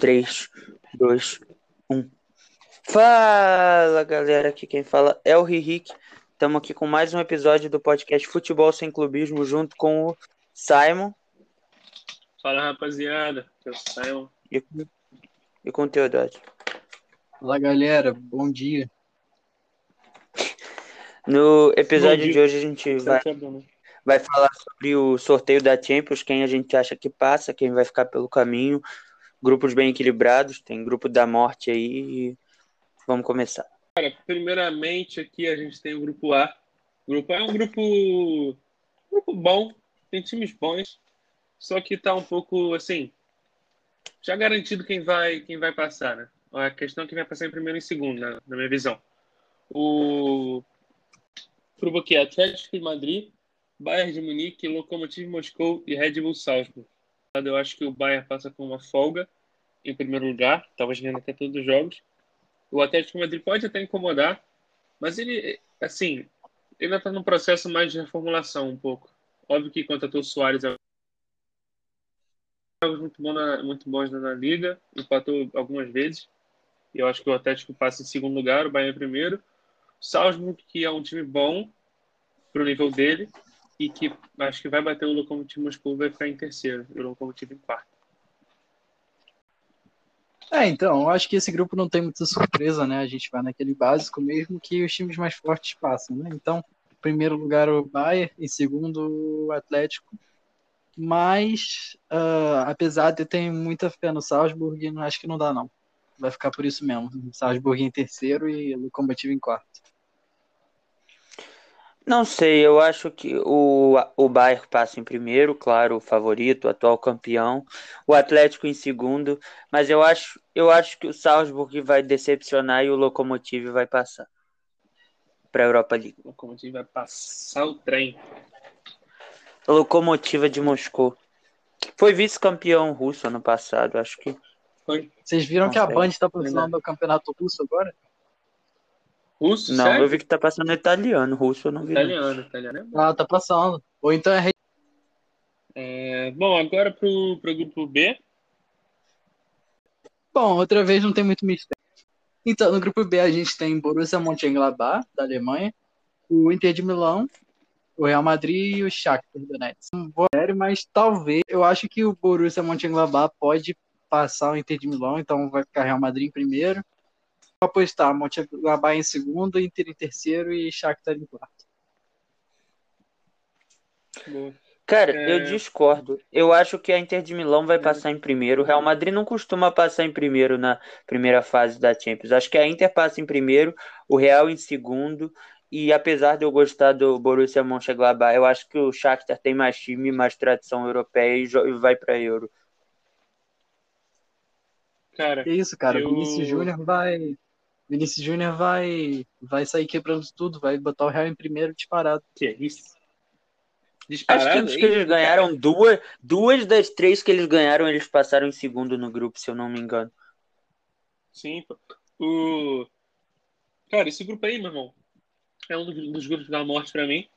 3, 2, 1. Fala galera, aqui quem fala é o Ririk. Estamos aqui com mais um episódio do podcast Futebol Sem Clubismo, junto com o Simon. Fala rapaziada, eu sou o Simon. E, e com o Teodoro. Fala galera, bom dia. No episódio de hoje a gente vai, vai falar sobre o sorteio da Champions, quem a gente acha que passa, quem vai ficar pelo caminho. Grupos bem equilibrados, tem grupo da morte aí. Vamos começar. Cara, primeiramente aqui a gente tem o grupo A. O grupo A é um grupo, grupo bom, tem times bons, só que tá um pouco assim, já garantido quem vai quem vai passar, né? A questão é quem vai passar em primeiro e segundo, na, na minha visão. O grupo aqui é Atlético de Madrid, Bayern de Munique, Lokomotiv Moscou e Red Bull Salzburg. Eu acho que o Bayern passa com uma folga em primeiro lugar, talvez ganhando até todos os jogos. O Atlético Madrid pode até incomodar, mas ele, assim, ainda está num processo mais de reformulação um pouco. Óbvio que contratou o Soares é jogos muito, bom na, muito bons na, liga, empatou algumas vezes. Eu acho que o Atlético passa em segundo lugar, o Bayern em primeiro. O Salzburg, que é um time bom para o nível dele, e que acho que vai bater o Lokomotiv Moscou vai ficar em terceiro e o Lokomotiv em quarto. É, então, acho que esse grupo não tem muita surpresa, né? A gente vai naquele básico mesmo que os times mais fortes passam, né? Então, em primeiro lugar o Bayern, em segundo o Atlético. Mas, uh, apesar de eu ter muita fé no Salzburg, acho que não dá não. Vai ficar por isso mesmo. Salzburg em terceiro e Lokomotiv em quarto. Não sei, eu acho que o, o Bayern passa em primeiro, claro, o favorito, o atual campeão, o Atlético em segundo, mas eu acho, eu acho que o Salzburg vai decepcionar e o Lokomotiv vai passar para a Europa League. O Lokomotiv vai passar o trem. Locomotiva de Moscou. Foi vice-campeão russo ano passado, acho que. Foi. Vocês viram Não que sei. a Band está passando o campeonato russo agora? Russo? Não, sério? eu vi que tá passando italiano, russo eu não vi. Italiano, italiano é bom. Ah, tá passando. Ou então é. é bom, agora pro, pro grupo B. Bom, outra vez não tem muito mistério. Então, no grupo B a gente tem Borussia Mönchengladbach, da Alemanha, o Inter de Milão, o Real Madrid e o Shakhtar Donetsk. Boa série, mas talvez, eu acho que o Borussia Mönchengladbach pode passar o Inter de Milão, então vai ficar Real Madrid em primeiro, apostar Mönchengladbach em segundo, Inter em terceiro e Shakhtar em quarto. Cara, é... eu discordo. Eu acho que a Inter de Milão vai passar em primeiro. O Real Madrid não costuma passar em primeiro na primeira fase da Champions. Acho que a Inter passa em primeiro, o Real em segundo. E apesar de eu gostar do Borussia Mönchengladbach, eu acho que o Shakhtar tem mais time, mais tradição europeia e vai para Euro. Cara, que isso, cara. Eu... Vinícius Júnior vai Vinícius Júnior vai, vai sair quebrando tudo, vai botar o Real em primeiro disparado. Que é isso? Disparado, Acho que, que eles ganharam duas, duas das três que eles ganharam, eles passaram em segundo no grupo, se eu não me engano. Sim, o... Cara, esse grupo aí, meu irmão, é um dos grupos da morte para mim.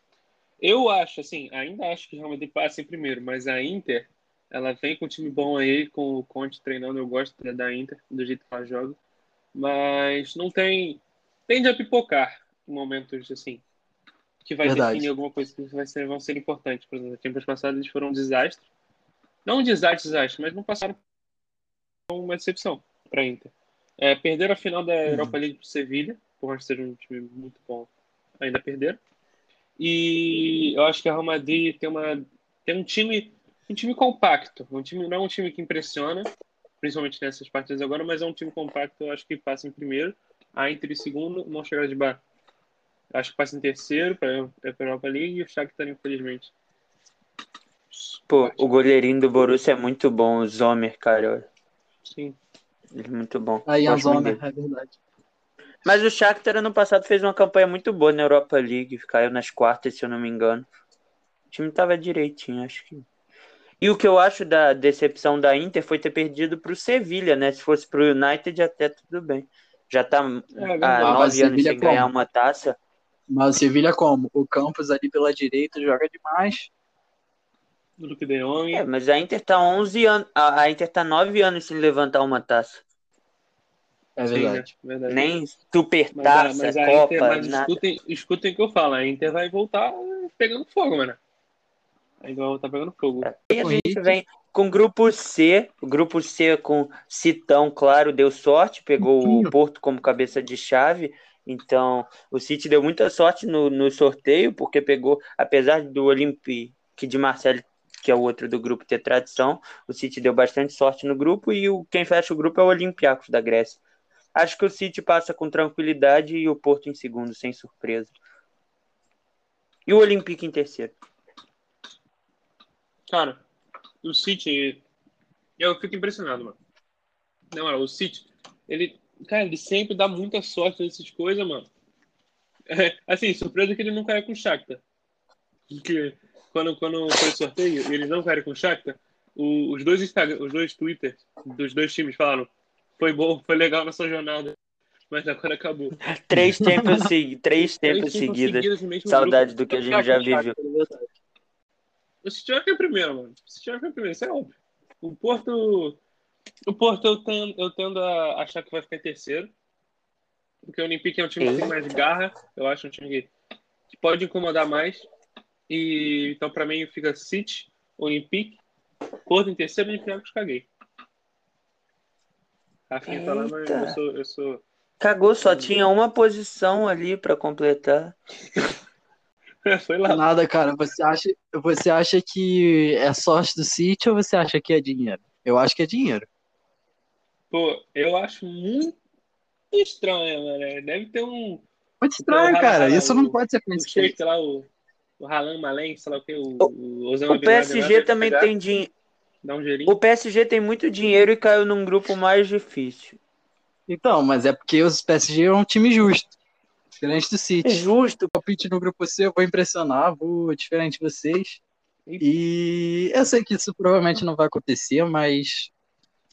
Eu acho, assim, ainda acho que o Real Madrid passa em primeiro, mas a Inter, ela vem com um time bom aí, com o Conte treinando, eu gosto da Inter, do jeito que ela joga mas não tem. Tende a pipocar em momentos assim. Que vai Verdade. definir alguma coisa que vai ser, vão ser importantes. Por exemplo, tempos passados eles foram um desastre. Não um desastre, desastre, mas não passaram uma decepção para a Inter. É, perderam a final da. Europa League para o Sevilha, por mais que seja um time muito bom, ainda perderam. E eu acho que a Real Madrid tem, uma, tem um time um time compacto, um time não é um time que impressiona, principalmente nessas partidas agora, mas é um time compacto, eu acho que passa em primeiro, a Inter em segundo, não chegar de bar. Acho que passa em terceiro para a Europa League e o Shakhtar, infelizmente. Pô, o goleirinho do Borussia é muito bom, o Zomer, cara. Sim. Ele é muito bom. Aí a Zomer, é verdade. Mas o Shakhtar ano passado fez uma campanha muito boa na Europa League, caiu nas quartas, se eu não me engano. O time tava direitinho, acho que. E o que eu acho da decepção da Inter foi ter perdido para o Sevilha, né? Se fosse para o United, até tudo bem. Já está é, há nove anos sem como? ganhar uma taça. Mas o Sevilha como? O Campos ali pela direita joga demais. Luke De Jong. É, mas a Inter tá 11 anos, a Inter tá 9 anos sem levantar uma taça. É Sim, né? verdade. verdade. Nem super Mas, a- mas a Copa, Inter, mas nada. escutem, escutem o que eu falo, a Inter vai voltar pegando fogo, mano. A Inter vai voltar pegando fogo. E a gente vem com o grupo C, o grupo C com Citão, claro, deu sorte, pegou o. Porto como cabeça de chave. Então, o City deu muita sorte no, no sorteio, porque pegou, apesar do Olympique de Marseille, que é o outro do grupo, ter tradição, o City deu bastante sorte no grupo e o, quem fecha o grupo é o Olympiacos da Grécia. Acho que o City passa com tranquilidade e o Porto em segundo, sem surpresa. E o Olympique em terceiro. Cara, o City. Eu fico impressionado, mano. Não, o City, ele. Cara, ele sempre dá muita sorte nessas coisas, mano. É, assim, surpresa que ele não caiu com o Shakhtar. Porque quando, quando foi sorteio e eles não caíram com o Shakhtar, o- os dois Instagram, os dois Twitter dos dois times falaram foi bom, foi legal nessa jornada, mas agora acabou. Três tempos, três tempos Três tempos seguidas. Saudade do que a gente já viveu. O City vai ficar em primeiro, mano. O City vai ficar em primeiro, isso é óbvio. O Porto. O Porto eu tendo, eu tendo a achar que vai ficar em terceiro. Porque o Olympique é um time que tem mais garra. Eu acho um time que, que pode incomodar mais. E então, pra mim, fica City, Olympique, Porto em terceiro e Olympiacos caguei. Rafinha tá lá, mas eu sou. Eu sou... Cagou, só tinha uma posição ali pra completar. Foi lá. Nada, cara. Você acha, você acha que é sorte do City ou você acha que é dinheiro? Eu acho que é dinheiro. Pô, eu acho muito estranho, mano. Deve ter um. Muito estranho, Então, cara. Isso não pode ser o. Sheik lá, o, o Ralan Malen, sei lá o que, o, O- o O PSG também pegar, tem dinheiro. Um. O PSG tem muito dinheiro e caiu num grupo mais difícil. Então, mas é porque os PSG é um time justo. Diferente do É City. justo. palpite no grupo C, eu vou impressionar, vou diferente de vocês. E eu sei que isso provavelmente não vai acontecer, mas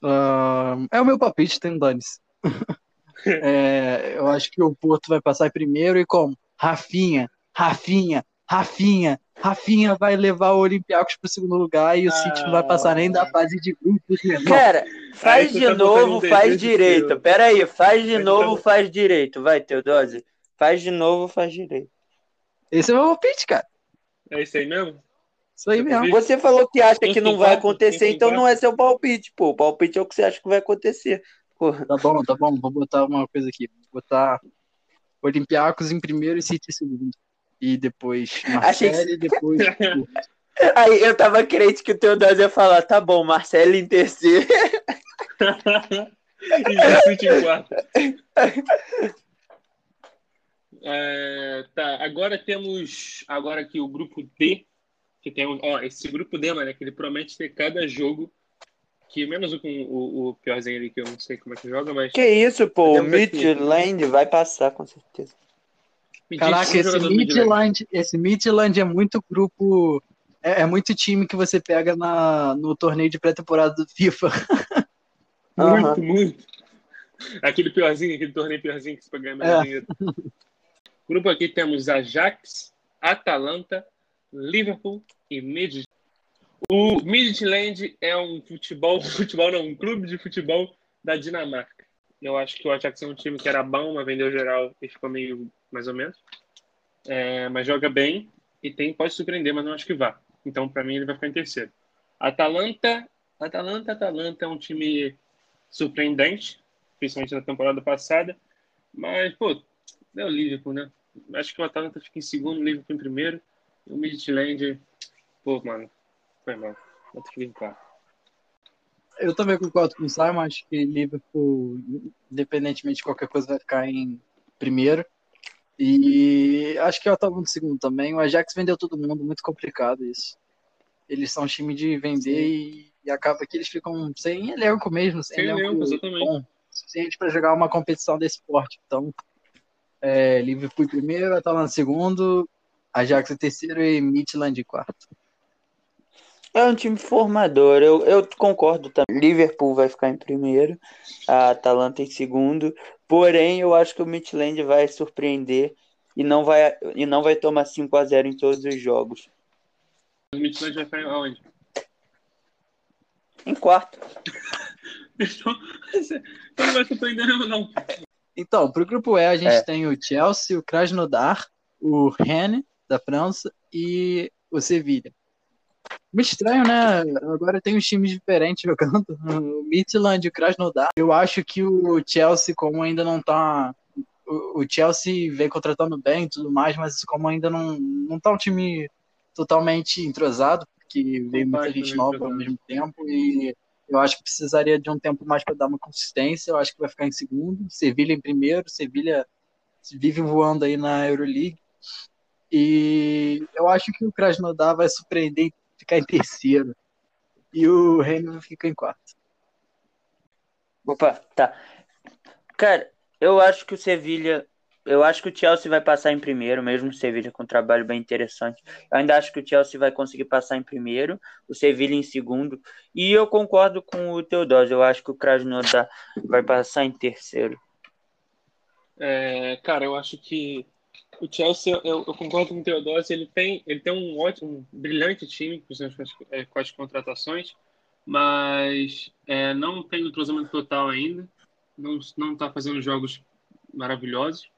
ah, é o meu palpite, tem dane-se. É, eu acho que o Porto vai passar em primeiro e como? Rafinha, Rafinha, Rafinha, Rafinha vai levar o Olympiacos para o segundo lugar e o City não vai passar nem da fase de grupos. Cara, faz Aí de tá novo, faz direito. Pera aí, faz de Aí novo, tá- faz direito. Vai, Teodose. Faz de novo, faz direito. Esse é o meu palpite, cara. É isso aí mesmo? Isso aí mesmo. Você falou que acha que não vai acontecer, então não é seu palpite, pô. O palpite é o que você acha que vai acontecer. Porra. Tá bom, tá bom. Vou botar uma coisa aqui. Vou botar Olympiacos em primeiro e City em segundo. E depois Achei que- Marseille e depois. Aí eu tava crente que o Teodose ia falar, tá bom, Marcelo em terceiro. e o City em quarto. É, tá, agora temos agora aqui o grupo D, que tem, ó, esse grupo D, mano, é que ele promete ter cada jogo, que menos o com o, o piorzinho ali, que eu não sei como é que joga, mas Que isso, pô. O Temos aqui. Midland vai passar, com certeza. Caraca, que esse Midland. Esse Midland é muito grupo. É, é muito time que você pega na, no torneio de pré-temporada do FIFA. Muito, Aham. muito. Aquele piorzinho, aquele torneio piorzinho que você pode ganhar mais É. Grupo aqui temos Ajax, Atalanta, Liverpool e Midland. O Midland é um futebol, futebol não, um clube de futebol da Dinamarca. Eu acho que o Ajax é um time que era bom, mas vendeu geral e ficou meio mais ou menos. É, mas joga bem e tem pode surpreender, mas não acho que vá. Então, para mim, ele vai ficar em terceiro. Atalanta, Atalanta, Atalanta é um time surpreendente, principalmente na temporada passada. Mas, pô, é o Liverpool, né? Acho que o Atalanta fica em segundo, o Liverpool em primeiro. E o Midland, pô, mano, foi mal. Eu fico em quarto. Eu também concordo com o Simon, acho que Liverpool, independentemente de qualquer coisa, vai ficar em primeiro. E acho que o Atalanta em segundo também. O Ajax vendeu todo mundo, muito complicado isso. Eles são um time de vender e, e acaba que eles ficam sem elenco mesmo, sem, Sem elenco, elenco, exatamente. bom, suficiente para jogar uma competição desse porte. Então, é, Liverpool em primeiro, Atalanta em segundo, Ajax em terceiro e Midland em quarto. É um time formador, eu, eu concordo também. Liverpool vai ficar em primeiro, a Atalanta em segundo. Porém, eu acho que o Midland vai surpreender e não vai, e não vai tomar 5 a 0 em todos os jogos. O Midland vai ficar aonde? Em quarto. Então, você não vai surpreender, não. Então, pro grupo E a gente É. tem o Chelsea, o Krasnodar, o Rennes da França e o Sevilha. Muito estranho, né? Agora tem uns times diferentes jogando. O Midland e o Krasnodar. Eu acho que o Chelsea, como ainda não tá. O o Chelsea vem contratando bem e tudo mais, mas como ainda não, não tá um time totalmente entrosado, porque veio muita gente nova ao mesmo tempo e eu acho que precisaria de um tempo mais para dar uma consistência. Eu acho que vai ficar em segundo. Sevilha em primeiro. Sevilha vive voando aí na Euroleague. E eu acho que o Krasnodar vai surpreender e ficar em terceiro. E o Rennes fica em quarto. Opa, tá. Cara, eu acho que o Sevilha. Eu acho que o Chelsea vai passar em primeiro, mesmo o Sevilha com um trabalho bem interessante. Eu ainda acho que o Chelsea vai conseguir passar em primeiro, o Sevilha em segundo. E eu concordo com o Teodósio. Eu acho que o Krasnodar vai passar em terceiro. É, cara, eu acho que o Chelsea, eu, eu concordo com o Teodósio, ele tem, ele tem um ótimo, um brilhante time com as, é, com as contratações, mas é, não tem o entrosamento total ainda, não está fazendo jogos maravilhosos.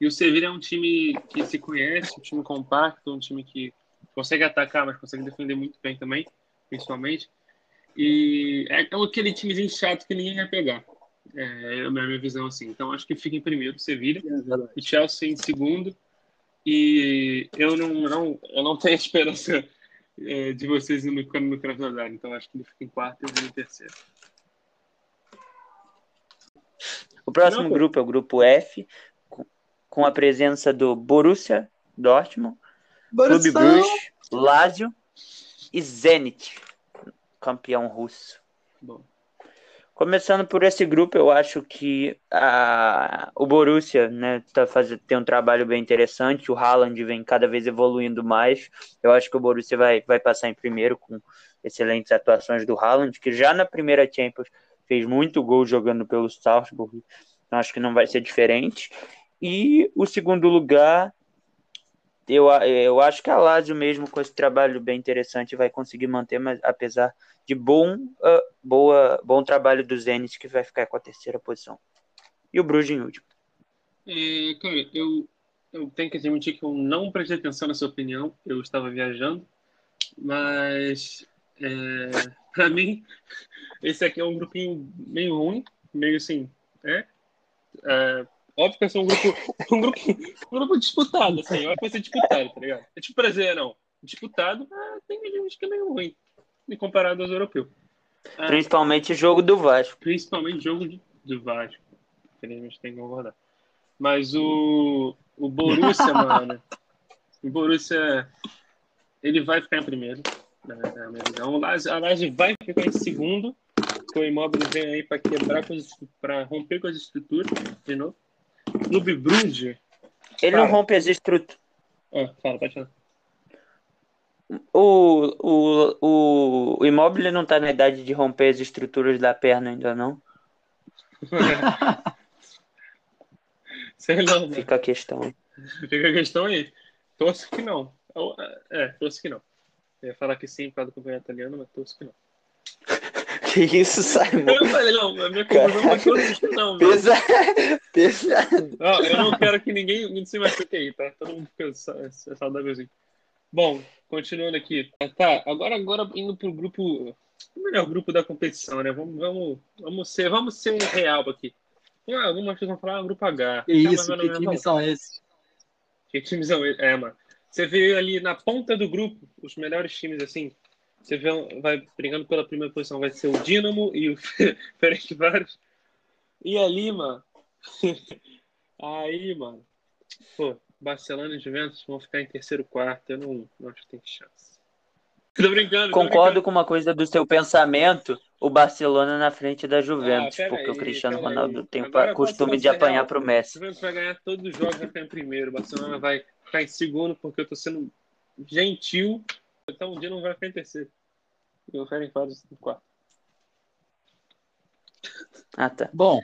E o Sevilla é um time que se conhece, um time compacto, um time que consegue atacar, mas consegue defender muito bem também, principalmente. E é aquele timezinho chato que ninguém vai pegar. É a minha visão assim. Então acho que fica em primeiro o Sevilla, o Chelsea em segundo. E eu não, não, eu não tenho esperança é, de vocês indo ficando no Krasnodar. Então acho que ele fica em quarto e eu em terceiro. O próximo Não, grupo é o grupo F, com- a presença do Borussia Dortmund, Clube Bruges, Lazio e Zenit, campeão russo. Bom, Começando por esse grupo, eu acho que a, o Borussia né, tá fazendo, tem um trabalho bem interessante. O Haaland vem cada vez evoluindo mais. Eu acho que o Borussia vai, vai passar em primeiro com excelentes atuações do Haaland, que já na primeira Champions fez muito gol jogando pelo Salzburg. Então acho que não vai ser diferente. E o segundo lugar, eu, eu acho que a Lazio mesmo com esse trabalho bem interessante vai conseguir manter, mas apesar de bom, uh, boa, bom trabalho do Zenit, que vai ficar com a terceira posição. E o Bruges em último. É, eu, eu tenho que admitir que eu não prestei atenção na sua opinião, eu estava viajando, mas é, para mim, esse aqui é um grupinho meio ruim, meio assim, é, é óbvio que vai ser um grupo, um grupo, um grupo disputado, assim, acho que vai ser disputado, tá ligado? É tipo prazer, não, disputado, mas tem gente que é meio ruim, comparado aos europeus. Ah, Principalmente jogo do Vasco. principalmente jogo de, do Vasco. Infelizmente tem que concordar. Mas o, o Borussia, mano, o Borussia, ele vai ficar em primeiro, na na minha visão. O Lazio, a Lazio vai ficar em segundo, porque o Immobile vem aí para quebrar, para romper com as estruturas, de novo. Clube Bruges, Ele não Fala. rompe as estruturas. ah, fala, pode falar. O, o, o, o Immobile não tá na idade de romper as estruturas da perna ainda, não? Sei não, mano. Fica a questão. aí. Fica a questão aí. Torço que não. Ou, É, torço que não. Eu ia falar que sim por causa do campeonato italiano, mas torço que não. Que isso, Simon? Eu falei, não, a minha conclusão foi torço que não, mano. Pesado. Não, eu não quero que ninguém me se machuque aí, tá? Todo mundo fica sa- sa- saudávelzinho. Bom, continuando aqui. Tá, agora, agora indo pro grupo. O melhor grupo da competição, né? Vamos, vamos, vamos, ser, vamos ser real aqui. Ah, algumas pessoas vão falar ah, grupo H. Que Tá, isso, que é times são esses? Que times são eles? É, mano. Você vê ali na ponta do grupo os melhores times, assim. Você vê, vai brigando pela primeira posição. Vai ser o Dinamo e o Ferencváros. E ali, mano. Aí, mano. Pô, Barcelona e Juventus vão ficar em terceiro, quarto. Eu não, não acho que tem chance. Tô brincando. tô Concordo com uma coisa do seu pensamento, o Barcelona na frente da Juventus, Ah, porque o aí, Cristiano pera Ronaldo aí. tem o Agora costume de apanhar pro O Messi. Juventus vai ganhar todos os jogos, vai ficar em primeiro. O Barcelona vai ficar em segundo, porque eu tô sendo gentil. Então o dia não vai ficar em terceiro. E o Ferencváros em quarto. Ah, tá. Bom,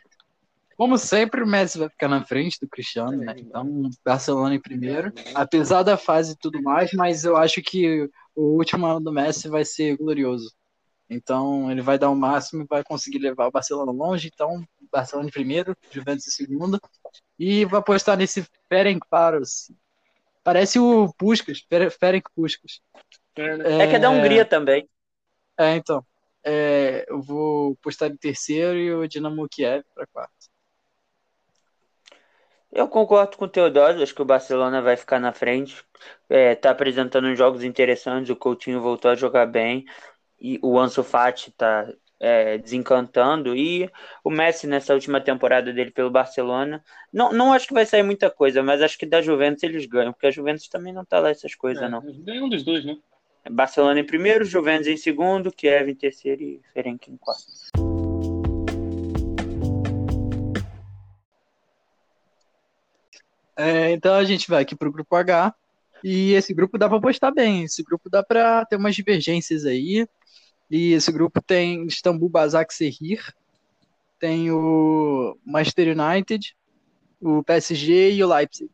como sempre, o Messi vai ficar na frente do Cristiano, né? Então, Barcelona em primeiro. Apesar da fase e tudo mais, mas eu acho que o último ano do Messi vai ser glorioso. Então ele vai dar o máximo e vai conseguir levar o Barcelona longe. Então, Barcelona em primeiro, Juventus em segundo. E vai apostar nesse Ferenc Paros. Parece o Puskas, Ferenc Puskas. É, é que é da Hungria também. É, então. É, eu vou postar em terceiro e o Dinamo Kiev para quarto. Eu concordo com o Teodoro, acho que o Barcelona vai ficar na frente. É, tá apresentando jogos interessantes, o Coutinho voltou a jogar bem e o Ansu Fati tá é, desencantando e o Messi nessa última temporada dele pelo Barcelona, não, não acho que vai sair muita coisa, mas acho que da Juventus eles ganham, porque a Juventus também não tá lá essas coisas é, não. Ganham dos dois, né? Barcelona em primeiro, Juventus em segundo, Kiev em terceiro e Ferenc em quarto. É, então a gente vai aqui para o grupo H. E esse grupo dá para apostar bem. Esse grupo dá para ter umas divergências aí. E esse grupo tem Istambul Basak Serrir, tem o Manchester United, o PSG e o Leipzig.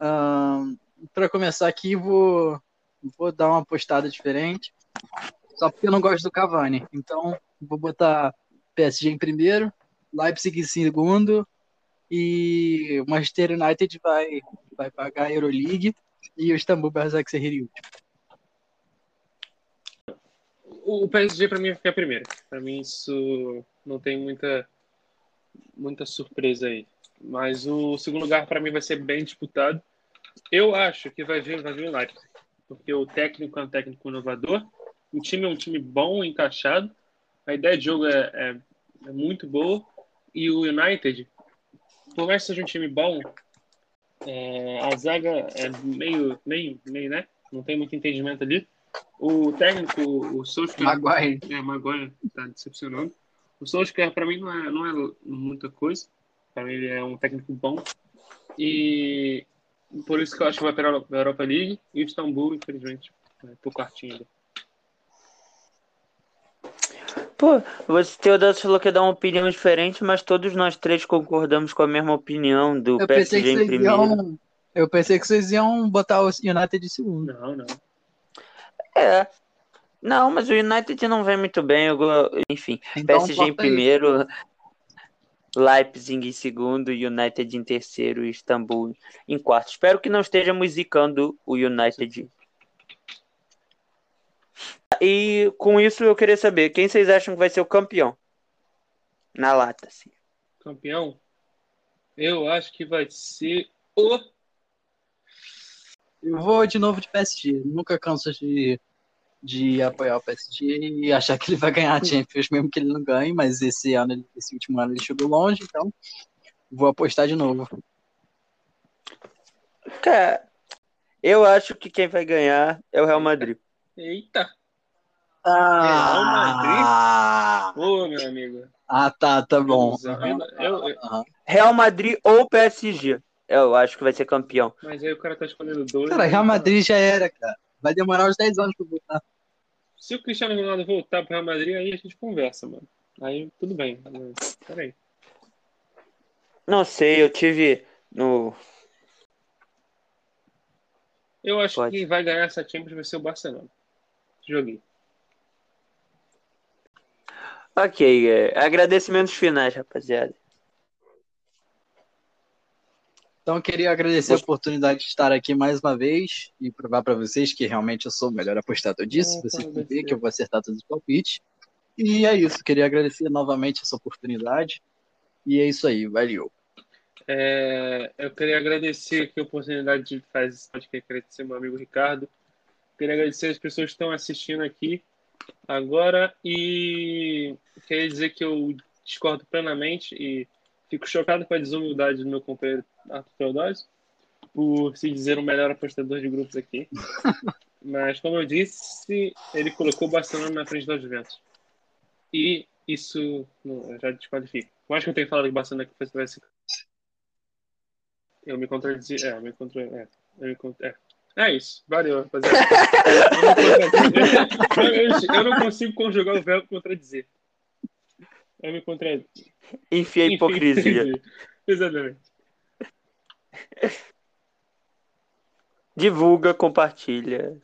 Um, para começar aqui, vou, vou dar uma postada diferente. Só porque eu não gosto do Cavani. Então, vou botar PSG em primeiro, Leipzig em segundo e o Manchester United vai, vai pagar a Euroleague e o Istambul em último. O PSG para mim vai ficar primeiro. Para mim isso não tem muita muita surpresa aí. Mas o segundo lugar para mim vai ser bem disputado. Eu acho que vai vir, vai vir o Leipzig, porque o técnico é um técnico inovador, o time é um time bom, encaixado, a ideia de jogo é, é, é muito boa, e o United, por mais que seja um time bom, é, a zaga é meio, meio, meio, né? Não tem muito entendimento ali. O técnico, o Solskjaer... Maguire. É, Maguire, tá decepcionando. O Solskjaer, para mim, não é, não é muita coisa. Para mim, ele é um técnico bom. E por isso que eu acho que vai para a Europa League e o Istambul, infelizmente, é, por quartinho. Pô, você, Teodoro, falou que ia dar uma opinião diferente, mas todos nós três concordamos com a mesma opinião do eu PSG em primeiro. Iam, eu pensei que vocês iam botar o United de segundo. Não, não. É. Não, mas o United não vem muito bem. Eu, enfim, então, PSG em primeiro. Isso. Leipzig em segundo, United em terceiro e Istambul em quarto. Espero que não estejamos zicando o United. E com isso eu queria saber, quem vocês acham que vai ser o campeão? Na lata, sim. Campeão? Eu acho que vai ser o. Eu vou de novo de PSG. Nunca canso de de apoiar o PSG e achar que ele vai ganhar a Champions, mesmo que ele não ganhe, mas esse ano, esse último ano ele chegou longe, então vou apostar de novo. Cara, eu acho que quem vai ganhar é o Real Madrid. Eita! Ah! Real Madrid? Ô, meu amigo. Ah, tá, tá bom. Eu, eu, Real Madrid ou PSG. Eu acho que vai ser campeão. Mas aí o cara tá escolhendo dois. Cara, Real Madrid já era, cara. Vai demorar uns 10 anos pra voltar. Se o Cristiano Ronaldo voltar pro Real Madrid, aí a gente conversa, mano. Aí tudo bem. Peraí. Não sei, eu tive no. Eu acho Pode. que quem vai ganhar essa Champions vai ser o Barcelona. Joguei. Ok, é, agradecimentos finais, rapaziada. Então, eu queria agradecer a oportunidade de estar aqui mais uma vez e provar para vocês que realmente eu sou o melhor apostador disso. Vocês vão ver que eu vou acertar todos os palpites. E é isso, queria agradecer novamente essa oportunidade. E é isso aí, valeu. É, eu queria agradecer a oportunidade de fazer esse podcast, agradecer meu amigo Ricardo. Queria agradecer as pessoas que estão assistindo aqui agora e queria dizer que eu discordo plenamente e Fico chocado com a desumildade do meu companheiro Arthur Teodósio, por se dizer o melhor apostador de grupos aqui. Mas, como eu disse, ele colocou o Barcelona na frente da Juventus. E isso não, já desqualifica. Eu acho que eu tenho falado que o Barcelona que vai ser. Eu me contradizi. É, eu me contra... é, eu me contra... é. É isso. Valeu, rapaziada. eu, eu, eu não consigo conjugar o verbo contradizer. Eu me contradizo. Enfia a hipocrisia. Exatamente. Divulga, compartilha.